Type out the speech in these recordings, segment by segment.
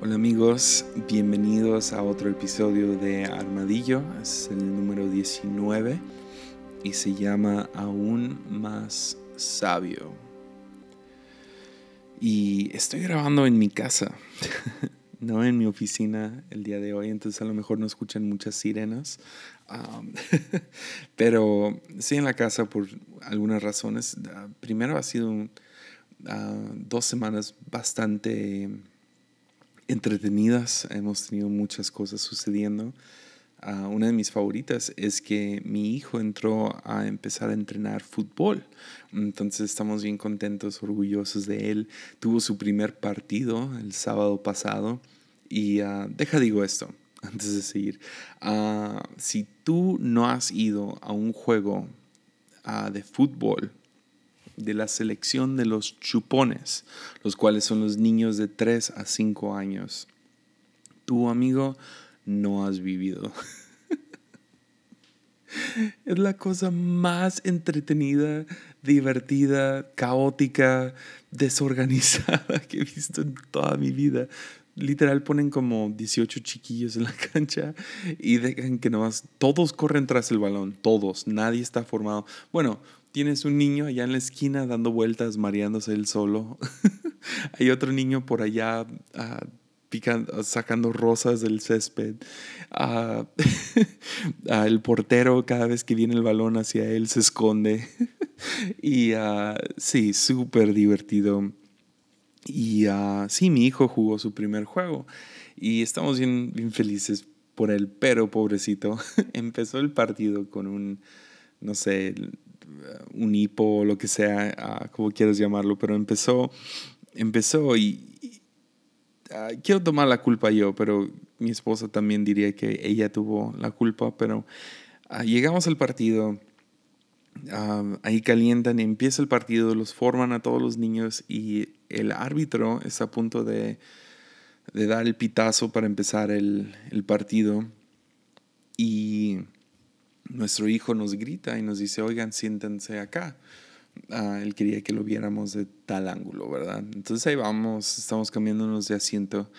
Hola amigos, bienvenidos a otro episodio de Armadillo, es el número 19 y se llama Aún más sabio. Y estoy grabando en mi casa, no en mi oficina el día de hoy, entonces a lo mejor no escuchan muchas sirenas, pero sí en la casa por algunas razones. Ah, primero ha sido ah, dos semanas bastante entretenidas, hemos tenido muchas cosas sucediendo. Ah, una de mis favoritas es que mi hijo entró a empezar a entrenar fútbol. Entonces estamos bien contentos, orgullosos de él. Tuvo su primer partido el sábado pasado. Y uh, deja digo esto antes de seguir. Uh, si tú no has ido a un juego de fútbol de la selección de los chupones, los cuales son los niños de 3 a 5 años. Tu amigo no has vivido. es la cosa más entretenida, divertida, caótica, desorganizada que he visto en toda mi vida. Literal ponen como 18 chiquillos en la cancha y dejan que nomás todos corren tras el balón, todos, nadie está formado. Bueno, tienes un niño allá en la esquina dando vueltas, mareándose él solo. Hay otro niño por allá uh, picando, sacando rosas del césped. Uh, el portero cada vez que viene el balón hacia él se esconde. y sí, súper divertido. Y sí, mi hijo jugó su primer juego y estamos bien felices por él, pero pobrecito, empezó el partido con un, no sé, un hipo lo que sea, uh, como quieras llamarlo, pero empezó, empezó y, ah, quiero tomar la culpa yo, pero mi esposa también diría que ella tuvo la culpa, pero ah, llegamos al partido, ahí calientan empieza el partido, los forman a todos los niños y el árbitro está a punto de, de dar el pitazo para empezar el, el partido y nuestro hijo nos grita y nos dice, oigan, siéntense acá. Ah, él quería que lo viéramos de tal ángulo, ¿verdad? Entonces ahí vamos, estamos cambiándonos de asiento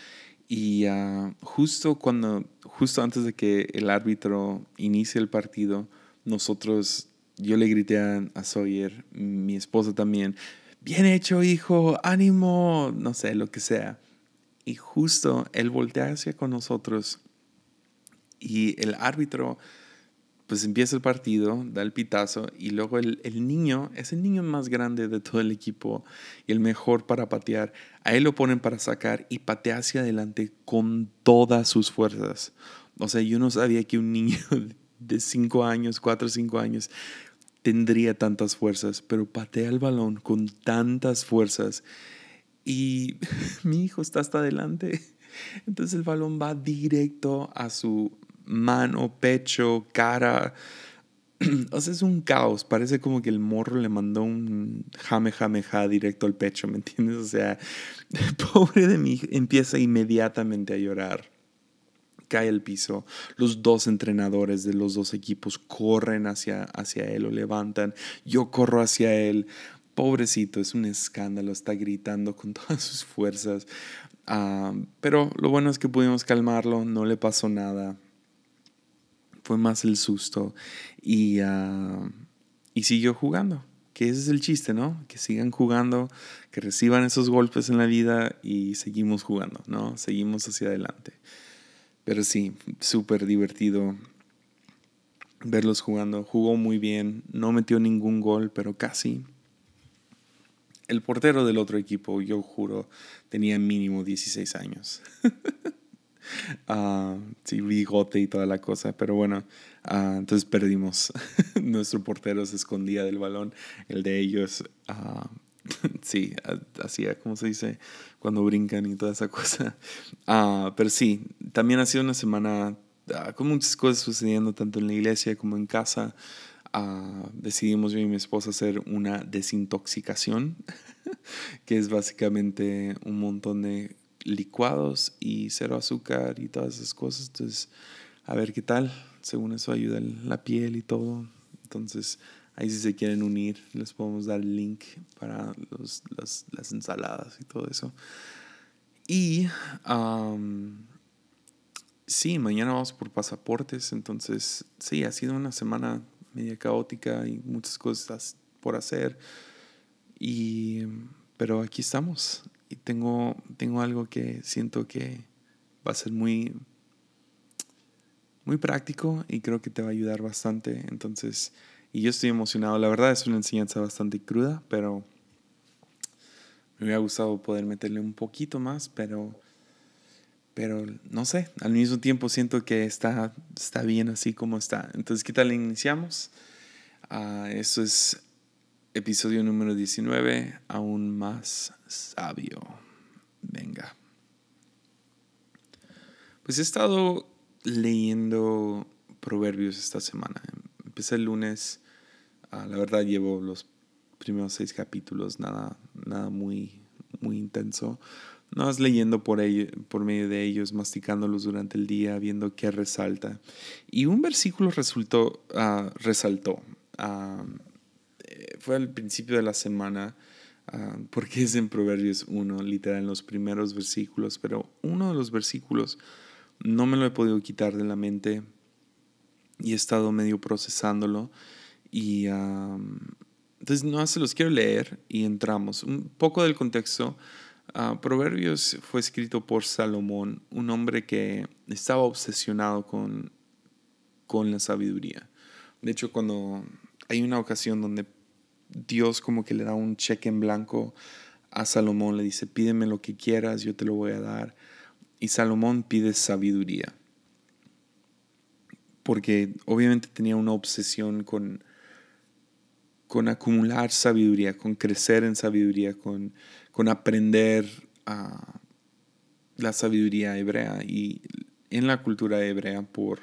y uh, justo cuando, justo antes de que el árbitro inicie el partido, nosotros, yo le grité a, a Sawyer, mi esposa también, bien hecho hijo, ánimo, no sé, lo que sea. Y justo él voltea hacia con nosotros y el árbitro pues empieza el partido, da el pitazo y luego el, el, niño, es el niño más grande de todo el equipo y el mejor para patear, a él lo ponen para sacar y patea hacia adelante con todas sus fuerzas. O sea, yo no sabía que un niño de 5 años, 4 o 5 años, tendría tantas fuerzas, pero patea el balón con tantas fuerzas y mi hijo está hasta adelante. Entonces el balón va directo a su mano, pecho, cara. O sea, es un caos. Parece como que el morro le mandó un jame, jame, ja directo al pecho, ¿me entiendes? O sea, pobre de mí, empieza inmediatamente a llorar. Cae al piso. Los dos entrenadores de los dos equipos corren hacia, hacia él, lo levantan. Yo corro hacia él. Pobrecito, es un escándalo, está gritando con todas sus fuerzas. Uh, pero lo bueno es que pudimos calmarlo, no le pasó nada fue más el susto y, uh, y siguió jugando. Que ese es el chiste, ¿no? Que sigan jugando, que reciban esos golpes en la vida y seguimos jugando, ¿no? Seguimos hacia adelante. Pero sí, súper divertido verlos jugando. Jugó muy bien, no metió ningún gol, pero casi. El portero del otro equipo, yo juro, tenía mínimo 16 años. Uh, sí, bigote y toda la cosa, pero bueno, uh, entonces perdimos. Nuestro portero se escondía del balón, el de ellos, uh, sí, hacía, ¿cómo se dice? Cuando brincan y toda esa cosa. pero sí, también ha sido una semana con muchas cosas sucediendo, tanto en la iglesia como en casa. decidimos yo y mi esposa hacer una desintoxicación, que es básicamente un montón de licuados y cero azúcar y todas esas cosas. Entonces, a ver qué tal. Según eso ayuda la piel y todo. Entonces, ahí si se quieren unir, les podemos dar el link para los, las, las ensaladas y todo eso. Y sí, mañana vamos por pasaportes, entonces sí, ha sido una semana media caótica y muchas cosas por hacer. Y, pero aquí estamos y tengo, tengo algo que siento que va a ser muy, muy práctico y creo que te va a ayudar bastante. Entonces, y yo estoy emocionado. La verdad es una enseñanza bastante cruda, pero me hubiera gustado poder meterle un poquito más, pero, pero no sé, al mismo tiempo siento que está, está bien así como está. Entonces, ¿qué tal iniciamos? Uh, eso es episodio número 19, aún más sabio. Venga. Pues he estado leyendo proverbios esta semana. Empecé el lunes, ah, la verdad llevo los primeros seis capítulos, nada, nada muy, muy intenso. No vas leyendo por, ello, por medio de ellos, masticándolos durante el día, viendo qué resalta. Y un versículo resultó, uh, resaltó. Uh, fue al principio de la semana, ah, porque es en Proverbios 1, literal, en los primeros versículos, pero uno de los versículos no me lo he podido quitar de la mente y he estado medio procesándolo. Y entonces no se los quiero leer y entramos. Un poco del contexto. Ah, Proverbios fue escrito por Salomón, un hombre que estaba obsesionado con, con la sabiduría. De hecho, cuando hay una ocasión donde Dios como que le da un cheque en blanco a Salomón, le dice, pídeme lo que quieras, yo te lo voy a dar. Y Salomón pide sabiduría, porque obviamente tenía una obsesión con, con acumular sabiduría, con crecer en sabiduría, con, con aprender a la sabiduría hebrea. Y en la cultura hebrea, por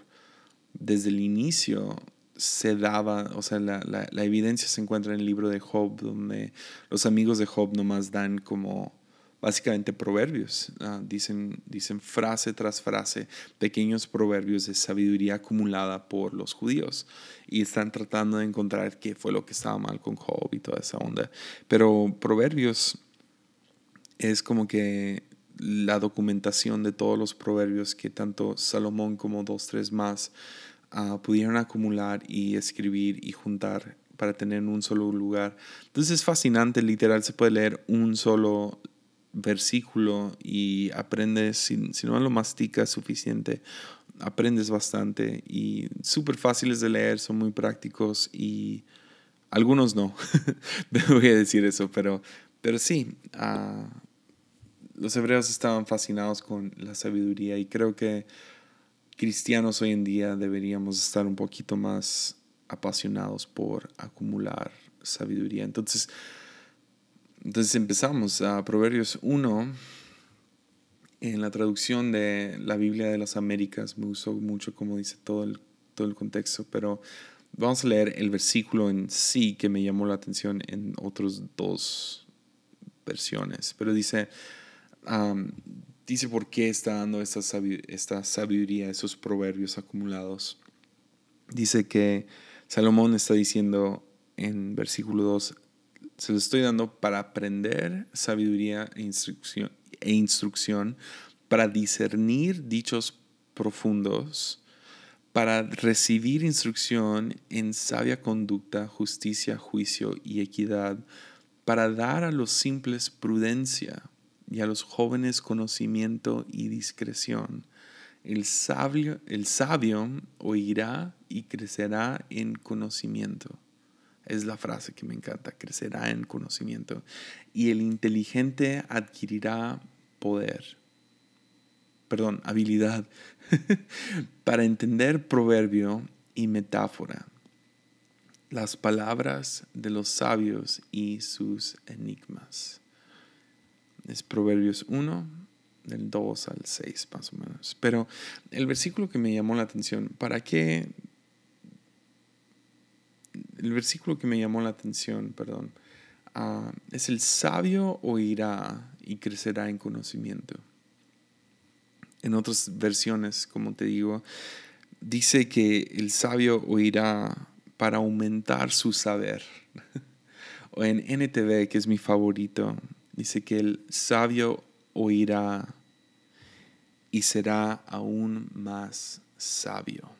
desde el inicio, se daba, o sea, la, la, evidencia se encuentra en el libro de Job, donde los amigos de Job nomás dan como básicamente proverbios, ah, dicen, dicen frase tras frase, pequeños proverbios de sabiduría acumulada por los judíos y están tratando de encontrar qué fue lo que estaba mal con Job y toda esa onda. Pero proverbios es como que la documentación de todos los proverbios que tanto Salomón como dos, tres más Ah, pudieron acumular y escribir y juntar para tener en un solo lugar. Entonces es fascinante, literal, se puede leer un solo versículo y aprendes, si, si no lo masticas suficiente, aprendes bastante y súper fáciles de leer, son muy prácticos y algunos no, voy a decir eso, pero, pero sí, uh, los hebreos estaban fascinados con la sabiduría y creo que cristianos hoy en día deberíamos estar un poquito más apasionados por acumular sabiduría. Entonces, entonces empezamos a Proverbios 1. En la traducción de la Biblia de las Américas me usó mucho como dice todo el, todo el contexto, pero vamos a leer el versículo en sí que me llamó la atención en otras dos versiones. Pero dice, dice por qué está dando esta sabiduría, esos proverbios acumulados. Dice que Salomón está diciendo en versículo 2, se lo estoy dando para aprender sabiduría e instrucción, e instrucción para discernir dichos profundos, para recibir instrucción en sabia conducta, justicia, juicio y equidad, para dar a los simples prudencia y a los jóvenes conocimiento y discreción. El sabio, el sabio oirá y crecerá en conocimiento. Es la frase que me encanta, crecerá en conocimiento. Y el inteligente adquirirá poder, perdón, habilidad para entender proverbio y metáfora, las palabras de los sabios y sus enigmas. Es Proverbios 1, del 2 al 6 más o menos. Pero el versículo que me llamó la atención, ¿para qué? El versículo que me llamó la atención, perdón, ah, es el sabio oirá y crecerá en conocimiento. En otras versiones, como te digo, dice que el sabio oirá para aumentar su saber. o en NTV, que es mi favorito, Dice que el sabio oirá y será aún más sabio.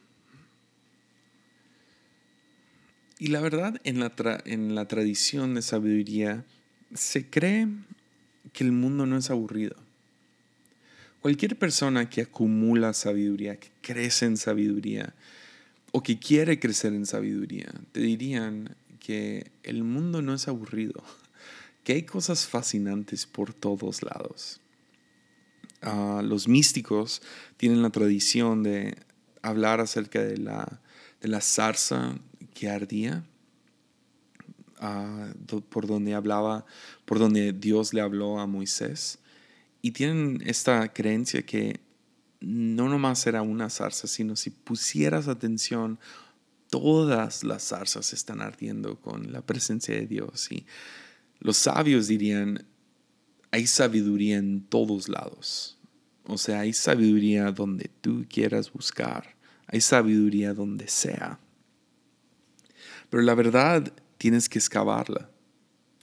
Y la verdad, en la, en la tradición de sabiduría, se cree que el mundo no es aburrido. Cualquier persona que acumula sabiduría, que crece en sabiduría o que quiere crecer en sabiduría, te dirían que el mundo no es aburrido, que hay cosas fascinantes por todos lados. Ah, los místicos tienen la tradición de hablar acerca de la, de la zarza que ardía, ah, por donde hablaba, por donde Dios le habló a Moisés. Y tienen esta creencia que no nomás era una zarza, sino si pusieras atención, todas las zarzas están ardiendo con la presencia de Dios. Y los sabios dirían, hay sabiduría en todos lados. O sea, hay sabiduría donde tú quieras buscar. Hay sabiduría donde sea. Pero la verdad tienes que excavarla.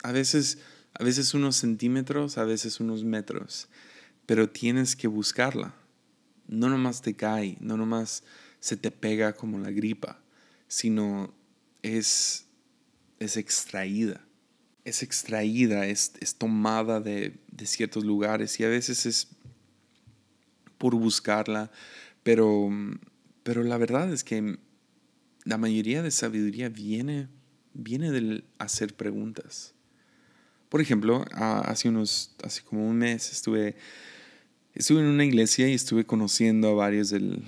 A veces, a veces unos centímetros, a veces unos metros, pero tienes que buscarla. No nomás te cae, no nomás se te pega como la gripa, sino es, es extraída. Es extraída, es, es tomada de, de ciertos lugares y a veces es por buscarla, pero, pero la verdad es que la mayoría de sabiduría viene, viene del hacer preguntas. Por ejemplo, hace unos, hace como un mes estuve, estuve en una iglesia y estuve conociendo a varios del,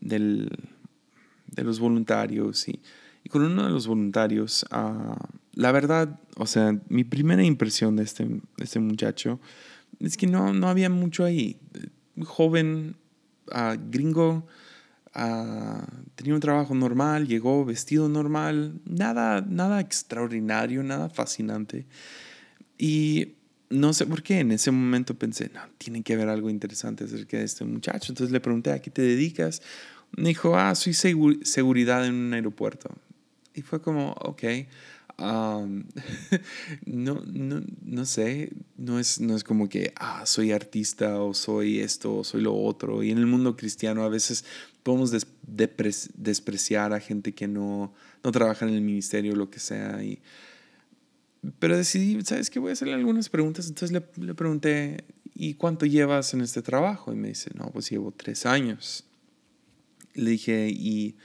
del, de los voluntarios y, con uno de los voluntarios, uh, la verdad, o sea, mi primera impresión de este, de este muchacho es que no, no había mucho ahí. Joven, uh, gringo, Ah, tenía un trabajo normal, llegó vestido normal, nada, nada extraordinario, nada fascinante. Y no sé por qué, en ese momento pensé, no, tiene que haber algo interesante acerca de este muchacho. Entonces le pregunté, ¿a qué te dedicas? Me dijo, ah, soy seguridad en un aeropuerto. Y fue como, ok, no, no, no, sé, no es, no es como que, ah, soy artista o soy esto o soy lo otro. Y en el mundo cristiano a veces podemos despreciar a gente que no, no trabaja en el ministerio o lo que sea. Y, pero decidí, ¿sabes qué? Voy a hacerle algunas preguntas. Entonces le, le pregunté, ¿y cuánto llevas en este trabajo? Y me dice, no, pues llevo tres años. Le dije, ¿y,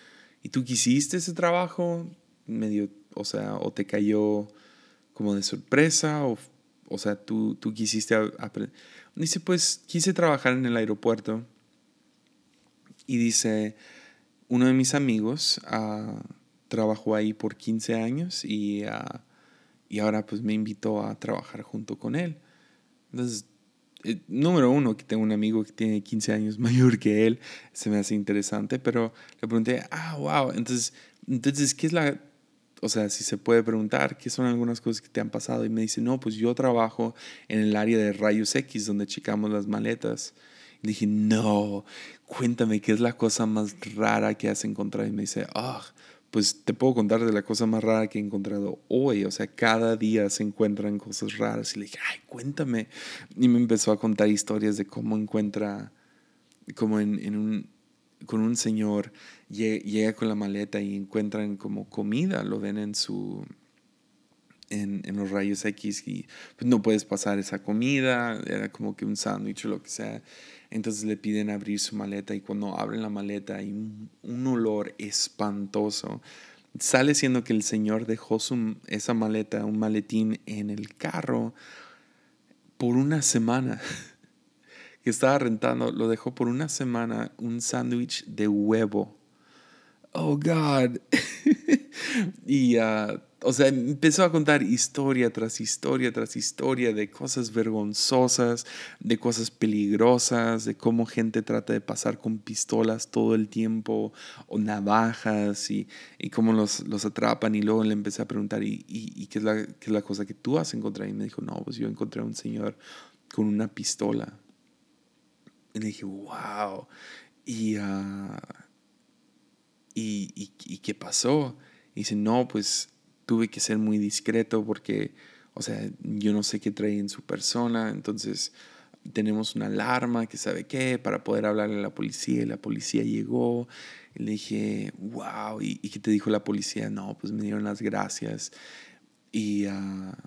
¿y tú quisiste ese trabajo? Medio o sea, o te cayó como de sorpresa, o, o sea, tú, tú quisiste aprender. Dice, pues quise trabajar en el aeropuerto. Y dice, uno de mis amigos uh, trabajó ahí por 15 años y, uh, y ahora pues me invitó a trabajar junto con él. Entonces, eh, número uno, que tengo un amigo que tiene 15 años mayor que él, se me hace interesante, pero le pregunté, ah, wow, entonces, entonces, ¿qué es la o sea, si se puede preguntar qué son algunas cosas que te han pasado. Y me dice, no, pues yo trabajo en el área de rayos X, donde checamos las maletas. Y dije, no, cuéntame qué es la cosa más rara que has encontrado. Y me dice, ah, pues te puedo contar de la cosa más rara que he encontrado hoy. O sea, cada día se encuentran cosas raras. Y le dije, ay, cuéntame. Y me empezó a contar historias de cómo encuentra, como en, en un, con un señor, llega con la maleta y encuentran como comida, lo ven en su... En, los rayos X y pues no puedes pasar esa comida, era como que un sándwich o lo que sea. Entonces le piden abrir su maleta y cuando abren la maleta hay un, un olor espantoso. Sale siendo que el señor dejó su, esa maleta, un maletín en el carro por una semana. que estaba rentando, lo dejó por una semana un sándwich de huevo. Oh, God. y, uh, o sea, empezó a contar historia tras historia tras historia de cosas vergonzosas, de cosas peligrosas, de cómo gente trata de pasar con pistolas todo el tiempo o navajas y, y cómo los, los, atrapan. Y luego le empecé a preguntar, ¿y, y, qué, es la, qué es la cosa que tú has encontrado? Y me dijo, no, pues yo encontré a un señor con una pistola y le dije, wow. Y, y, y, qué pasó? Y dice, no, pues tuve que ser muy discreto porque, o sea, yo no sé qué trae en su persona. Entonces, tenemos una alarma que sabe qué para poder hablarle a la policía y la policía llegó. Y le dije, wow, ¿y, qué te dijo la policía? No, pues me dieron las gracias. Y, ah,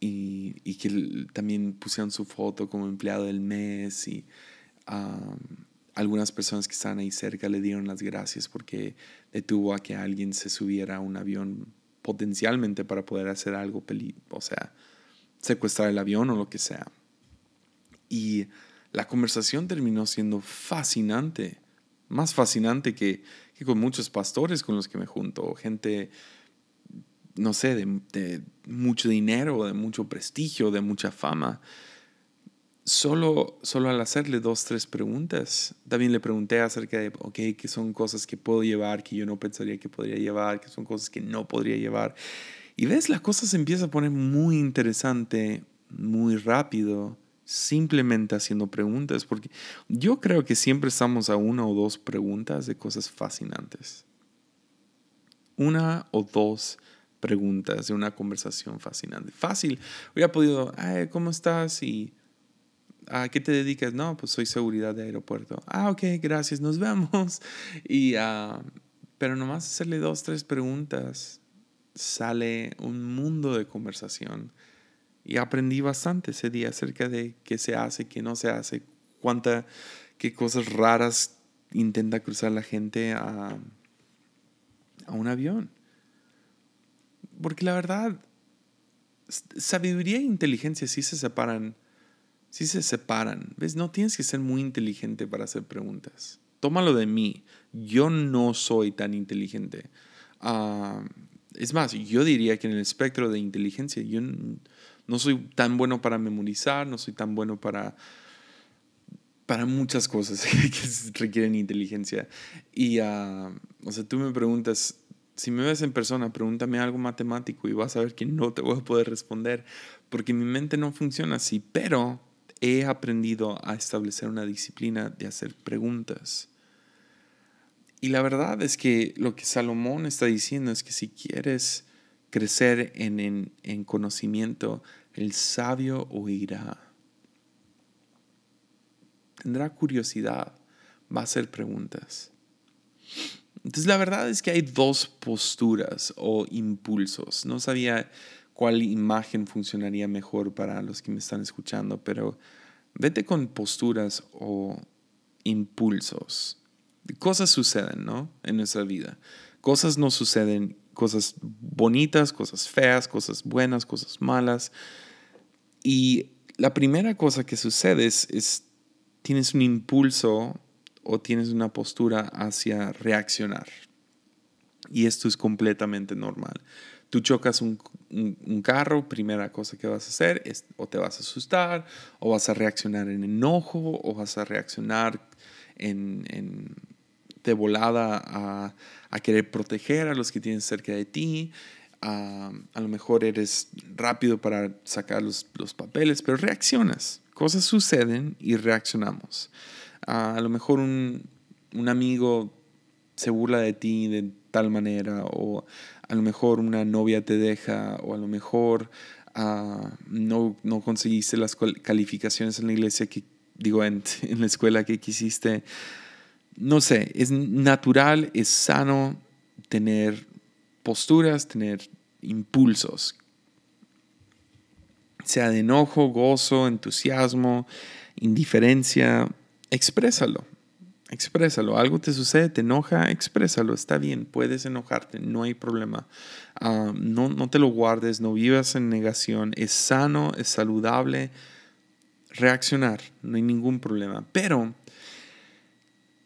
y, y, que también pusieron su foto como empleado del mes y algunas personas que estaban ahí cerca le dieron las gracias porque detuvo a que alguien se subiera a un avión potencialmente para poder hacer algo, o sea, secuestrar el avión o lo que sea. Y la conversación terminó siendo fascinante, más fascinante que, que con muchos pastores con los que me junto, gente, no sé, de, de mucho dinero, de mucho prestigio, de mucha fama solo, solo al hacerle dos, tres preguntas, también le pregunté acerca de, ok, qué son cosas que puedo llevar, que yo no pensaría que podría llevar, qué son cosas que no podría llevar. Y ves, la cosa se empieza a poner muy interesante, muy rápido, simplemente haciendo preguntas, porque yo creo que siempre estamos a una o dos preguntas de cosas fascinantes. Una o dos preguntas de una conversación fascinante. Fácil. Hubiera podido, ¿cómo estás? Y ¿A qué te dedicas? No, pues soy seguridad de aeropuerto. Ah, ok, gracias, nos vemos. Y, uh, pero nomás hacerle dos, tres preguntas, sale un mundo de conversación. Y aprendí bastante ese día acerca de qué se hace, qué no se hace, cuánta, qué cosas raras intenta cruzar la gente a, a un avión. Porque la verdad, sabiduría e inteligencia sí se separan si se separan. ¿Ves? No tienes que ser muy inteligente para hacer preguntas. Tómalo de mí. Yo no soy tan inteligente. Ah, es más, yo diría que en el espectro de inteligencia yo no soy tan bueno para memorizar, no soy tan bueno para, para muchas cosas que requieren inteligencia. Y, uh, o sea, tú me preguntas, si me ves en persona, pregúntame algo matemático y vas a ver que no te voy a poder responder, porque mi mente no funciona así, pero he aprendido a establecer una disciplina de hacer preguntas. Y la verdad es que lo que Salomón está diciendo es que si quieres crecer en, en, conocimiento, el sabio oirá. Tendrá curiosidad, va a hacer preguntas. Entonces la verdad es que hay dos posturas o impulsos. No sabía cuál imagen funcionaría mejor para los que me están escuchando, pero vete con posturas o impulsos. Cosas suceden, ¿no? En nuestra vida. Cosas no suceden, cosas bonitas, cosas feas, cosas buenas, cosas malas. Y la primera cosa que sucede es, es tienes un impulso o tienes una postura hacia reaccionar. Y esto es completamente normal. Tú chocas un, carro, primera cosa que vas a hacer es o te vas a asustar, o vas a reaccionar en enojo, o vas a reaccionar en, de volada a, querer proteger a los que tienes cerca de ti. a lo mejor eres rápido para sacar los, papeles, pero reaccionas. Cosas suceden y reaccionamos. a lo mejor un, un amigo se burla de ti de tal manera o a lo mejor una novia te deja o a lo mejor ah, no, no conseguiste las calificaciones en la iglesia que digo en, en la escuela que quisiste. No sé, es natural, es sano tener posturas, tener impulsos, sea de enojo, gozo, entusiasmo, indiferencia, exprésalo. Exprésalo. Algo te sucede, te enoja, exprésalo. Está bien, puedes enojarte, no hay problema. Ah, no, no te lo guardes, no vivas en negación. Es sano, es saludable reaccionar, no hay ningún problema. Pero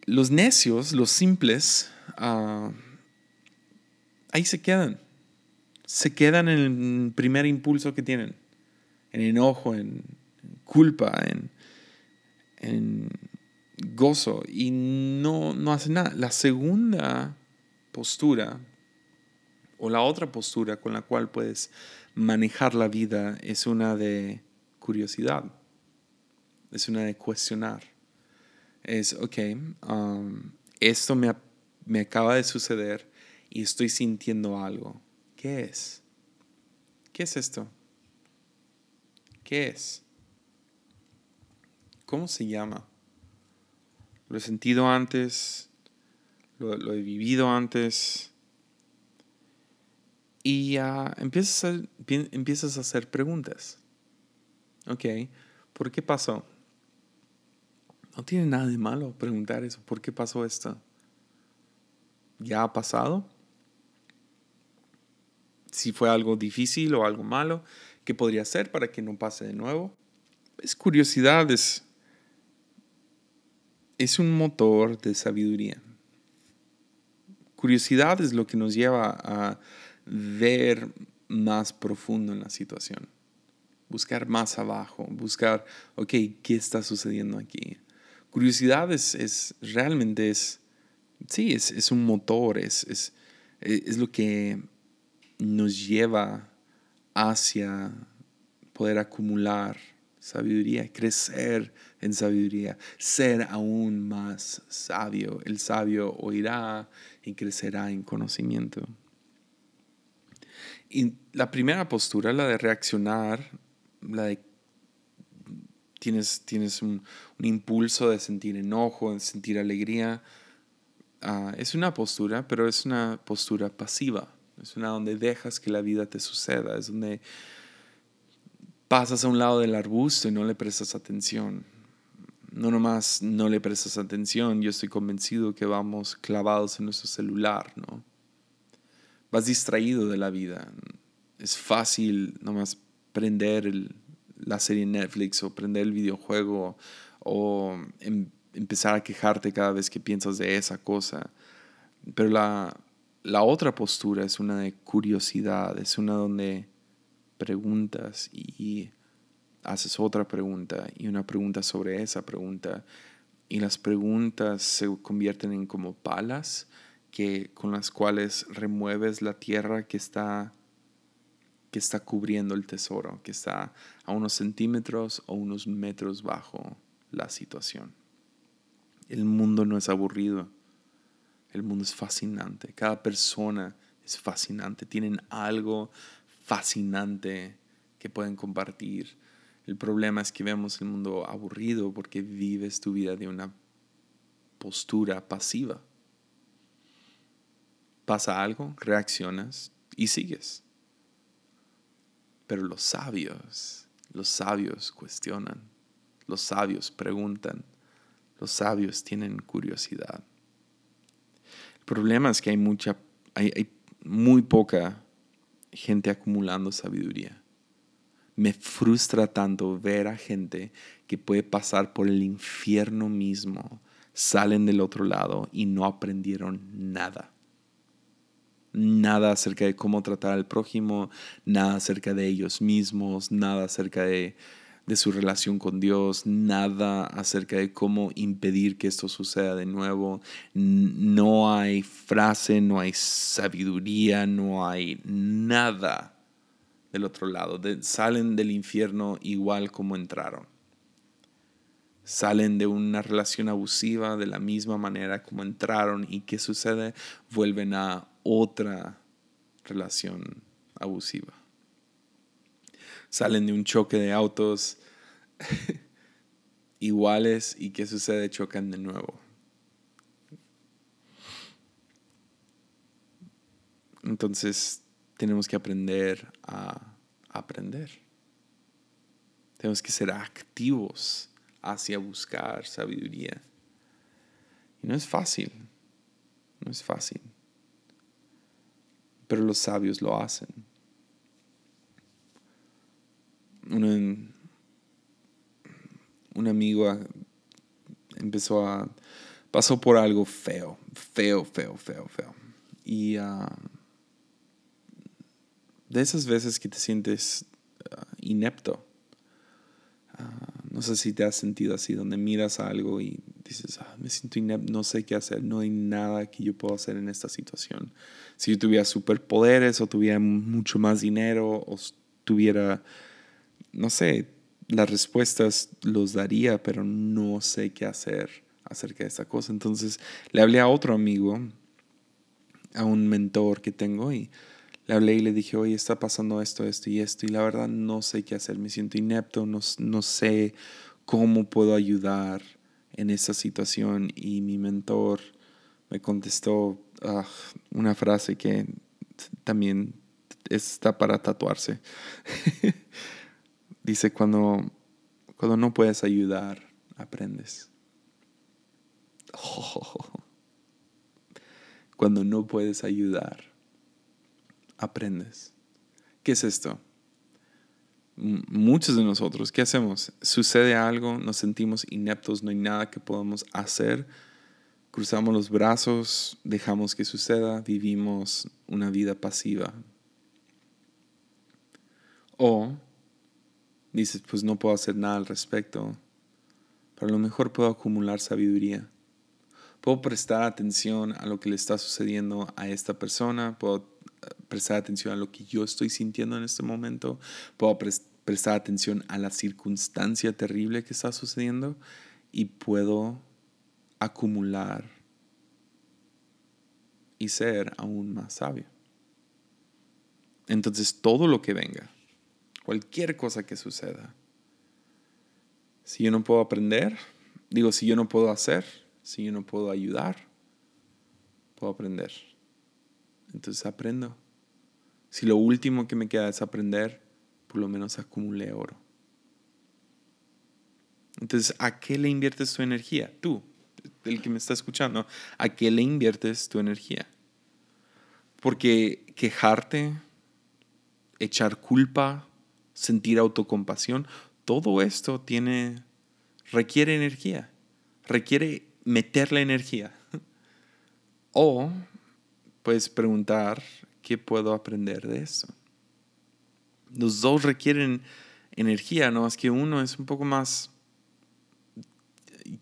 los necios, los simples, ah, ahí se quedan. Se quedan en el primer impulso que tienen, en enojo, en culpa, en, en gozo y no, no hace nada. La segunda postura o la otra postura con la cual puedes manejar la vida es una de curiosidad, es una de cuestionar. Es, ok, um, esto me, me acaba de suceder y estoy sintiendo algo. ¿Qué es? ¿Qué es esto? ¿Qué es? ¿cómo se llama? Lo he sentido antes, lo, he vivido antes. Y empiezas, a, empiezas a hacer preguntas. Ok, ¿por qué pasó? No tiene nada de malo preguntar eso. ¿Por qué pasó esto? ¿Ya ha pasado? Si fue algo difícil o algo malo, ¿qué podría hacer para que no pase de nuevo? Es curiosidad, es, es un motor de sabiduría. Curiosidad es lo que nos lleva a ver más profundo en la situación. Buscar más abajo, buscar, ok, ¿qué está sucediendo aquí? curiosidad es, realmente es, sí, es, un motor, es, es, es lo que nos lleva hacia poder acumular sabiduría, crecer en sabiduría, ser aún más sabio. El sabio oirá y crecerá en conocimiento. Y la primera postura, la de reaccionar, la de tienes, tienes un, impulso de sentir enojo, de sentir alegría. Ah, es una postura, pero es una postura pasiva. Es una donde dejas que la vida te suceda. Es donde pasas a un lado del arbusto y no le prestas atención. No nomás no le prestas atención, yo estoy convencido que vamos clavados en nuestro celular, ¿no? Vas distraído de la vida. Es fácil nomás prender la serie Netflix o prender el videojuego o em, empezar a quejarte cada vez que piensas de esa cosa. Pero la, la otra postura es una de curiosidad, es una donde preguntas y haces otra pregunta y una pregunta sobre esa pregunta y las preguntas se convierten en como palas que con las cuales remueves la tierra que está que está cubriendo el tesoro, que está a unos centímetros o unos metros bajo la situación. El mundo no es aburrido, el mundo es fascinante, cada persona es fascinante, tienen algo fascinante que pueden compartir. El problema es que vemos el mundo aburrido porque vives tu vida de una postura pasiva. Pasa algo, reaccionas y sigues. Pero los sabios, los sabios cuestionan, los sabios preguntan, los sabios tienen curiosidad. El problema es que hay mucha, hay, hay muy poca gente acumulando sabiduría. Me frustra tanto ver a gente que puede pasar por el infierno mismo, salen del otro lado y no aprendieron nada nada acerca de cómo tratar al prójimo, nada acerca de ellos mismos, nada acerca de, su relación con Dios, nada acerca de cómo impedir que esto suceda de nuevo. No hay frase, no hay sabiduría, no hay nada del otro lado. salen del infierno igual como entraron. Salen de una relación abusiva de la misma manera como entraron y ¿qué sucede? Vuelven a otra relación abusiva. Salen de un choque de autos iguales y ¿qué sucede? Chocan de nuevo. Entonces tenemos que aprender a aprender. Tenemos que ser activos hacia buscar sabiduría. Y no es fácil, no es fácil pero los sabios lo hacen. Un, amigo empezó a, pasó por algo feo, feo, feo, feo, feo. Y ah, de esas veces que te sientes ah, inepto, ah, no sé si te has sentido así, donde miras algo y dices, ah, me siento inepto, no sé qué hacer, no hay nada que yo pueda hacer en esta situación. Si yo tuviera superpoderes o tuviera mucho más dinero o tuviera, no sé, las respuestas los daría, pero no sé qué hacer acerca de esta cosa. Entonces le hablé a otro amigo, a un mentor que tengo y le hablé y le dije, oye, está pasando esto, esto y esto, y la verdad no sé qué hacer, me siento inepto, no, no sé ¿cómo puedo ayudar en esa situación? Y mi mentor me contestó ah, una frase que también está para tatuarse. Dice, cuando, cuando no puedes ayudar, aprendes. Cuando no puedes ayudar, aprendes. ¿Qué es esto? Muchos de nosotros, ¿qué hacemos? Sucede algo, nos sentimos ineptos, no hay nada que podamos hacer, cruzamos los brazos, dejamos que suceda, vivimos una vida pasiva. O dices, pues no puedo hacer nada al respecto, pero a lo mejor puedo acumular sabiduría. Puedo prestar atención a lo que le está sucediendo a esta persona, puedo eh, prestar atención a lo que yo estoy sintiendo en este momento, puedo prestar atención a la circunstancia terrible que está sucediendo y puedo acumular y ser aún más sabio. Entonces todo lo que venga, cualquier cosa que suceda, si yo no puedo aprender, digo, si yo no puedo hacer, si yo no puedo ayudar, puedo aprender. Entonces aprendo. Si lo último que me queda es aprender, por lo menos acumulé oro. Entonces, ¿a qué le inviertes tu energía? Tú, el que me está escuchando, ¿a qué le inviertes tu energía? Porque quejarte, echar culpa, sentir autocompasión, todo esto tiene, requiere energía, requiere meterle energía. O puedes preguntar, ¿qué puedo aprender de esto? Los dos requieren energía, no es que uno es un poco más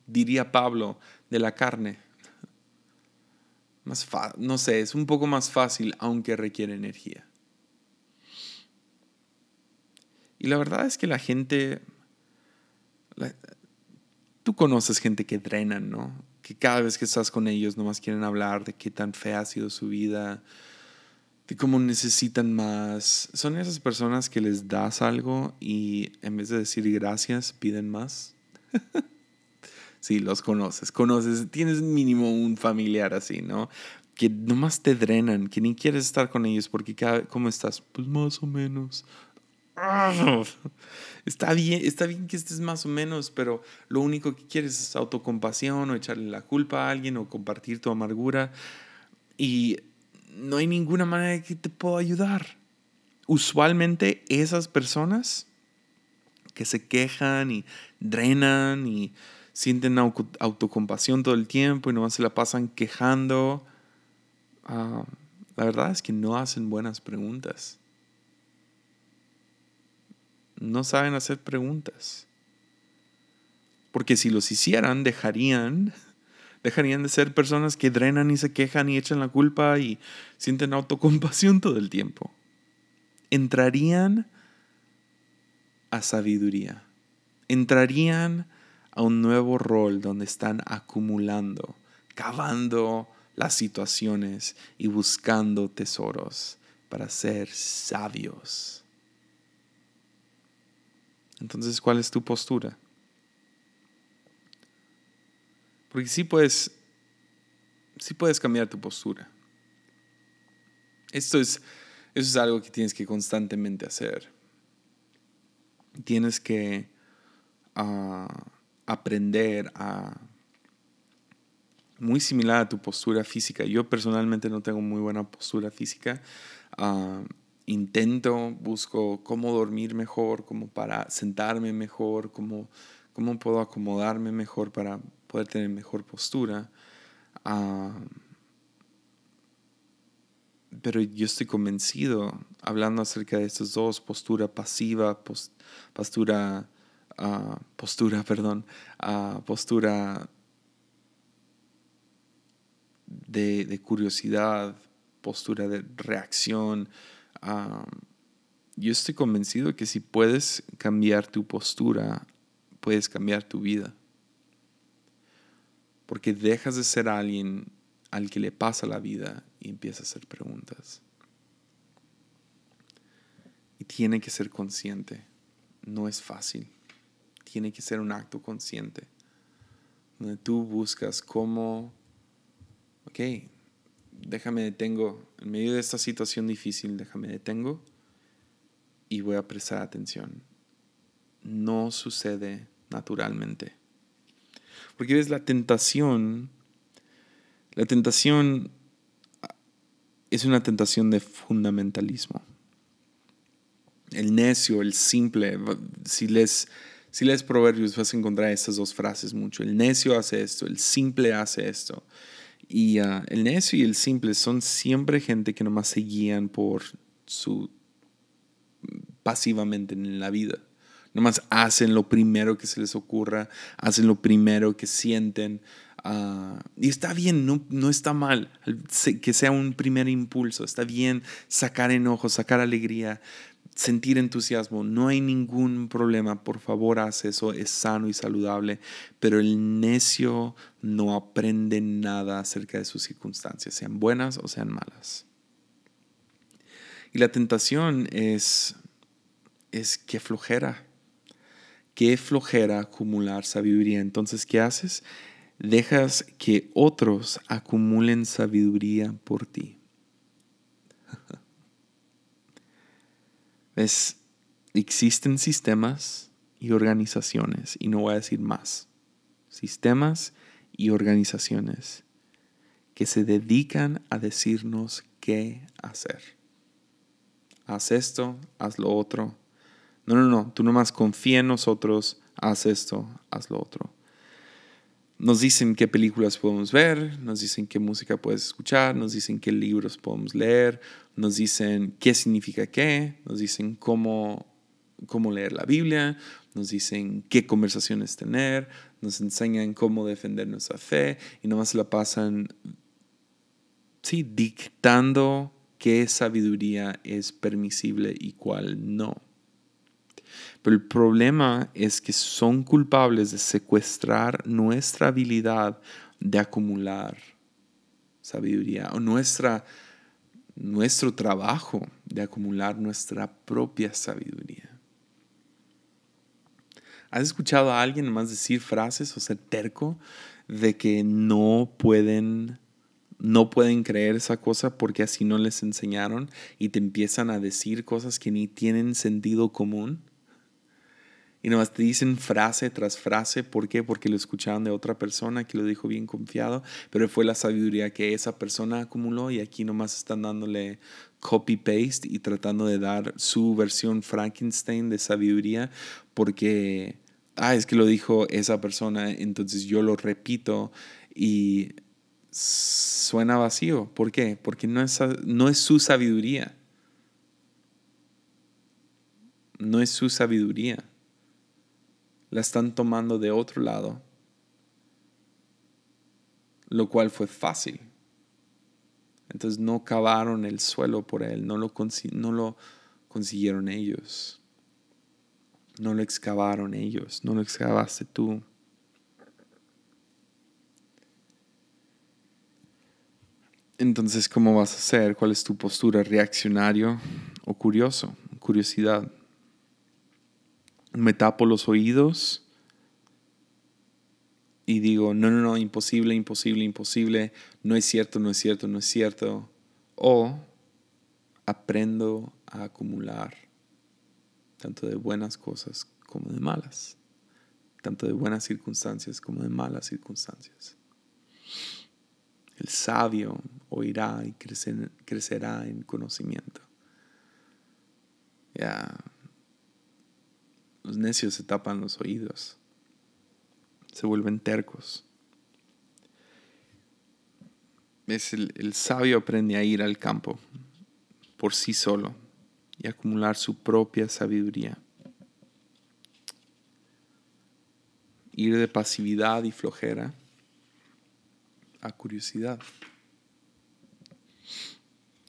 diría Pablo, de la carne. Más no sé, es un poco más fácil, aunque requiere energía. Y la verdad es que la gente, tú conoces gente que drenan, ¿no? Que cada vez que estás con ellos nomás quieren hablar de qué tan fea ha sido su vida, de cómo necesitan más. Son esas personas que les das algo y en vez de decir gracias, piden más. Sí, los conoces, conoces, tienes mínimo un familiar así, ¿no? Que nomás te drenan, que ni quieres estar con ellos porque cada, ¿cómo estás? Pues más o menos. Está bien, está bien que estés más o menos, pero lo único que quieres es autocompasión o echarle la culpa a alguien o compartir tu amargura y no hay ninguna manera que te pueda ayudar. Usualmente esas personas que se quejan y drenan y sienten autocompasión todo el tiempo y nomás se la pasan quejando. Ah, la verdad es que no hacen buenas preguntas. No saben hacer preguntas. Porque si los hicieran, dejarían, dejarían de ser personas que drenan y se quejan y echan la culpa y sienten autocompasión todo el tiempo. Entrarían a sabiduría. Entrarían a un nuevo rol donde están acumulando, cavando las situaciones y buscando tesoros para ser sabios. Entonces, ¿cuál es tu postura? Porque sí puedes, sí puedes cambiar tu postura. Esto es, es algo que tienes que constantemente hacer. Tienes que uh, aprender a... Muy similar a tu postura física. Yo personalmente no tengo muy buena postura física. Ah, intento, busco cómo dormir mejor, cómo para sentarme mejor, cómo, cómo puedo acomodarme mejor para poder tener mejor postura. Ah, pero yo estoy convencido, hablando acerca de estos dos, postura pasiva, postura postura, perdón, postura de, curiosidad, postura de reacción. Yo estoy convencido que si puedes cambiar tu postura, puedes cambiar tu vida. Porque dejas de ser alguien al que le pasa la vida y empiezas a hacer preguntas. Y tiene que ser consciente. No es fácil tiene que ser un acto consciente, donde tú buscas cómo, ok, déjame detengo, en medio de esta situación difícil, déjame detengo y voy a prestar atención. No sucede naturalmente. Porque ves la tentación, la tentación es una tentación de fundamentalismo. El necio, el simple, si les, si lees proverbios vas a encontrar esas dos frases mucho. El necio hace esto, el simple hace esto. Y ah, el necio y el simple son siempre gente que nomás se guían por su pasivamente en la vida. Nomás hacen lo primero que se les ocurra, hacen lo primero que sienten. Ah, y está bien, no, no está mal que sea un primer impulso. Está bien sacar enojo, sacar alegría, sentir entusiasmo. No hay ningún problema. Por favor, haz eso. Es sano y saludable. Pero el necio no aprende nada acerca de sus circunstancias, sean buenas o sean malas. Y la tentación es, es que flojera qué flojera acumular sabiduría. Entonces, ¿qué haces? Dejas que otros acumulen sabiduría por ti. ¿Ves? Existen sistemas y organizaciones, y no voy a decir más, sistemas y organizaciones que se dedican a decirnos qué hacer. Haz esto, haz lo otro, no, no, no, tú nomás confía en nosotros, haz esto, haz lo otro. Nos dicen qué películas podemos ver, nos dicen qué música puedes escuchar, nos dicen qué libros podemos leer, nos dicen qué significa qué, nos dicen cómo, cómo leer la Biblia, nos dicen qué conversaciones tener, nos enseñan cómo defender nuestra fe y nomás la pasan, sí, dictando qué sabiduría es permisible y cuál no. Pero el problema es que son culpables de secuestrar nuestra habilidad de acumular sabiduría o nuestra, nuestro trabajo de acumular nuestra propia sabiduría. ¿Has escuchado a alguien más decir frases o ser terco de que no pueden no pueden creer esa cosa porque así no les enseñaron y te empiezan a decir cosas que ni tienen sentido común? Y nomás te dicen frase tras frase. ¿Por qué? Porque lo escucharon de otra persona que lo dijo bien confiado, pero fue la sabiduría que esa persona acumuló y aquí nomás están dándole copy-paste y tratando de dar su versión Frankenstein de sabiduría porque, ah, es que lo dijo esa persona, entonces yo lo repito y suena vacío. ¿Por qué? Porque no es, no es su sabiduría. No es su sabiduría la están tomando de otro lado, lo cual fue fácil. Entonces no cavaron el suelo por él, no lo, no lo consiguieron ellos, no lo excavaron ellos, no lo excavaste tú. Entonces, ¿cómo vas a hacer? ¿Cuál es tu postura? ¿Reaccionario o curioso? Curiosidad me tapo los oídos y digo, no, no, no, imposible, imposible, imposible, no es cierto, no es cierto, no es cierto. O aprendo a acumular tanto de buenas cosas como de malas, tanto de buenas circunstancias como de malas circunstancias. El sabio oirá y crecerá en conocimiento. Ya. Los necios se tapan los oídos, se vuelven tercos. Es el, el sabio aprende a ir al campo por sí solo y acumular su propia sabiduría. Ir de pasividad y flojera a curiosidad.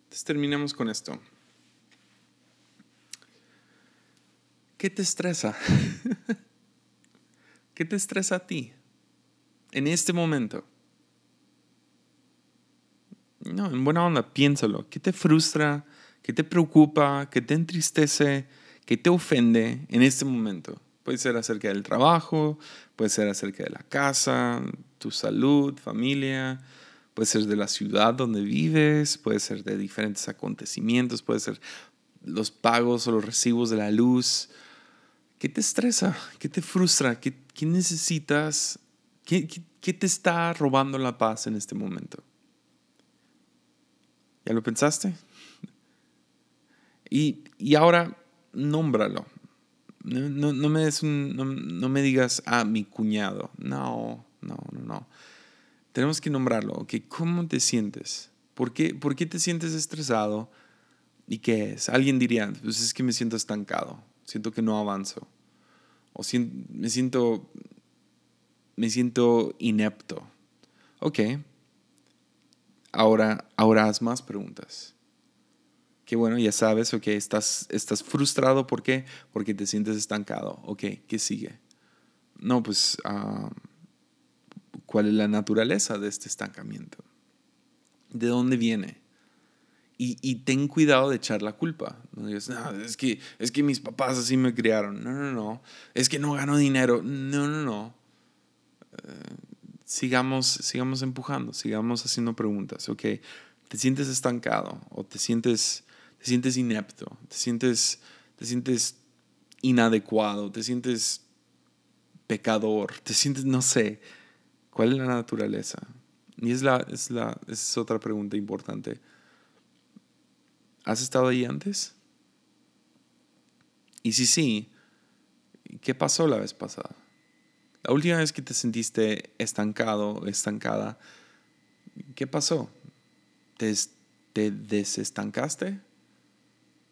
Entonces terminemos con esto. ¿Qué te estresa? ¿Qué te estresa a ti en este momento? No, en buena onda, piénsalo. ¿Qué te frustra? ¿Qué te preocupa? ¿Qué te entristece? ¿Qué te ofende en este momento? Puede ser acerca del trabajo, puede ser acerca de la casa, tu salud, familia, puede ser de la ciudad donde vives, puede ser de diferentes acontecimientos, puede ser los pagos o los recibos de la luz. ¿Qué te estresa? ¿Qué te frustra? ¿Qué, necesitas? ¿Qué, ¿Qué te está robando la paz en este momento? ¿Ya lo pensaste? Y, y ahora, nómbralo. No, no, me des no, me digas, ah, mi cuñado. No, no, no, no. Tenemos que nombrarlo. Okay, ¿Cómo te sientes? ¿Por qué, ¿Por qué te sientes estresado? ¿Y qué es? Alguien diría, pues es que me siento estancado. Siento que no avanzo. O me siento, me siento inepto. Ok. Ahora, ahora haz más preguntas que bueno, ya sabes, ok, estás, estás frustrado, ¿por qué? Porque te sientes estancado, ok, ¿qué sigue? No, pues, ah, ¿cuál es la naturaleza de este estancamiento? ¿De dónde viene? Y, ten cuidado de echar la culpa. No digas, no, es que, es que mis papás así me criaron. No, no, no. Es que no gano dinero. No, no, no. Eh, sigamos, sigamos empujando, sigamos haciendo preguntas. Ok, te sientes estancado o te sientes te sientes inepto, te sientes, te sientes inadecuado, te sientes pecador, te sientes, no sé, ¿cuál es la naturaleza? Y es, la, es, la, es otra pregunta importante. ¿Has estado ahí antes? Y si sí, ¿qué pasó la vez pasada? La última vez que te sentiste estancado, estancada, ¿qué pasó? ¿Te, te desestancaste?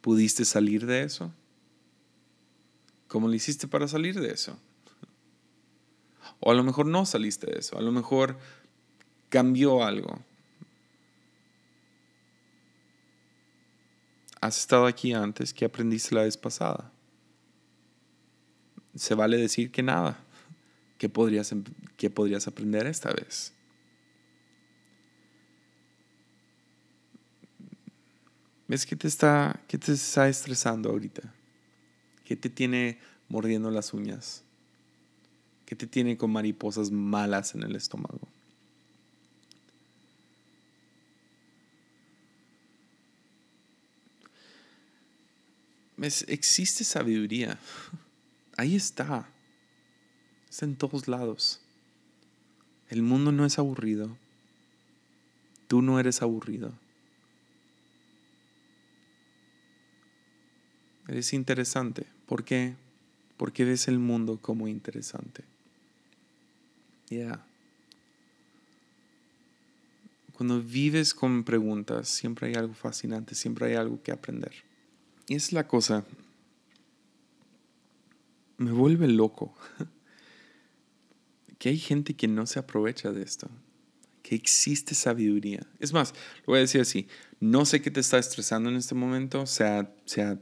¿Pudiste salir de eso? ¿Cómo lo hiciste para salir de eso? O a lo mejor no saliste de eso, a lo mejor cambió algo. Has estado aquí antes, ¿qué aprendiste la vez pasada? Se vale decir que nada. ¿Qué podrías, em-, qué podrías aprender esta vez? ¿Ves qué te está, qué te está estresando ahorita? ¿Qué te tiene mordiendo las uñas? ¿Qué te tiene con mariposas malas en el estómago? ¿Ves? Existe sabiduría. Ahí está. Está en todos lados. El mundo no es aburrido. Tú no eres aburrido. Eres interesante. ¿Por qué? Porque ves el mundo como interesante. Ya. Cuando vives con preguntas, siempre hay algo fascinante, siempre hay algo que aprender. Es la cosa. Me vuelve loco. que hay gente que no se aprovecha de esto. Que existe sabiduría. Es más, lo voy a decir así. No sé qué te está estresando en este momento, sea, sea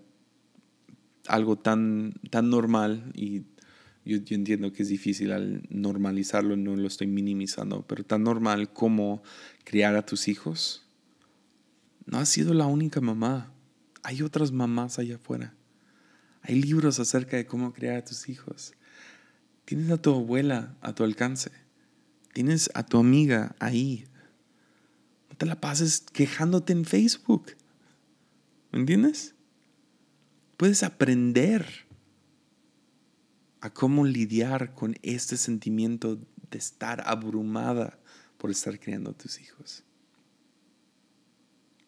algo tan, tan normal y yo, entiendo que es difícil al normalizarlo, no lo estoy minimizando, pero tan normal como criar a tus hijos. No has sido la única mamá. Hay otras mamás allá afuera. Hay libros acerca de cómo criar a tus hijos. Tienes a tu abuela a tu alcance. Tienes a tu amiga ahí. No te la pases quejándote en Facebook. ¿Me entiendes? puedes aprender a cómo lidiar con este sentimiento de estar abrumada por estar criando a tus hijos.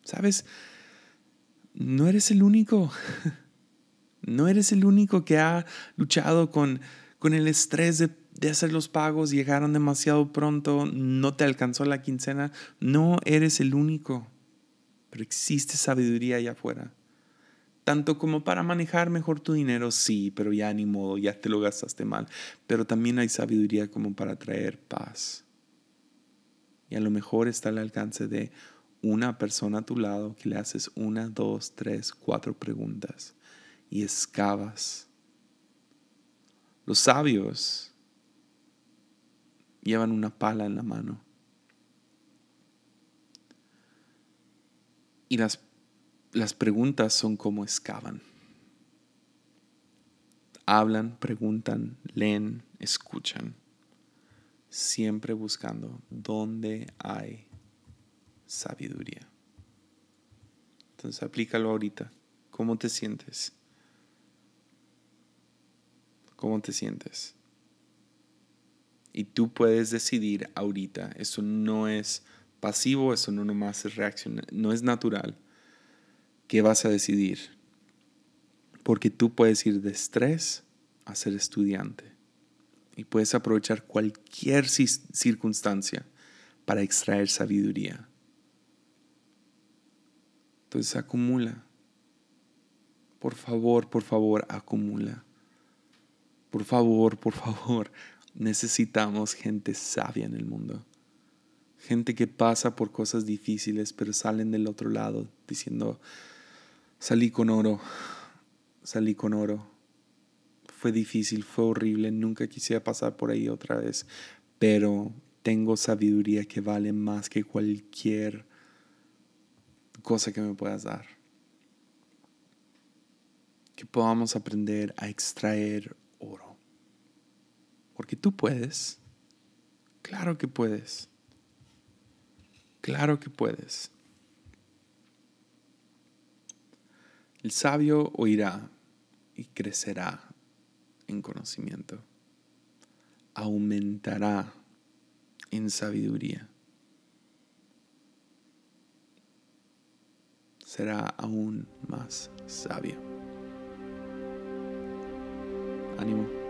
¿Sabes? No eres el único. No eres el único que ha luchado con, con el estrés de, de hacer los pagos, llegaron demasiado pronto, no te alcanzó la quincena. No eres el único. Pero existe sabiduría allá afuera tanto como para manejar mejor tu dinero, sí, pero ya ni modo, ya te lo gastaste mal. Pero también hay sabiduría como para traer paz. Y a lo mejor está al alcance de una persona a tu lado que le haces una, dos, tres, cuatro preguntas y excavas. Los sabios llevan una pala en la mano. Y las las preguntas son como excavan. hablan, preguntan, leen, escuchan, siempre buscando dónde hay sabiduría. Entonces aplícalo ahorita. ¿Cómo te sientes? ¿Cómo te sientes? Y tú puedes decidir ahorita. Eso no es pasivo, eso no nomás es reacción, no es natural. ¿Qué vas a decidir? Porque tú puedes ir de estrés a ser estudiante. Y puedes aprovechar cualquier circunstancia para extraer sabiduría. Entonces acumula. Por favor, por favor, acumula. Por favor, por favor, necesitamos gente sabia en el mundo. Gente que pasa por cosas difíciles, pero salen del otro lado diciendo, salí con oro, salí con oro. Fue difícil, fue horrible, nunca quisiera pasar por ahí otra vez, pero tengo sabiduría que vale más que cualquier cosa que me puedas dar. Que podamos aprender a extraer oro. Porque tú puedes. Claro que puedes. Claro que puedes. El sabio oirá y crecerá en conocimiento. Aumentará en sabiduría. Será aún más sabio. Ánimo.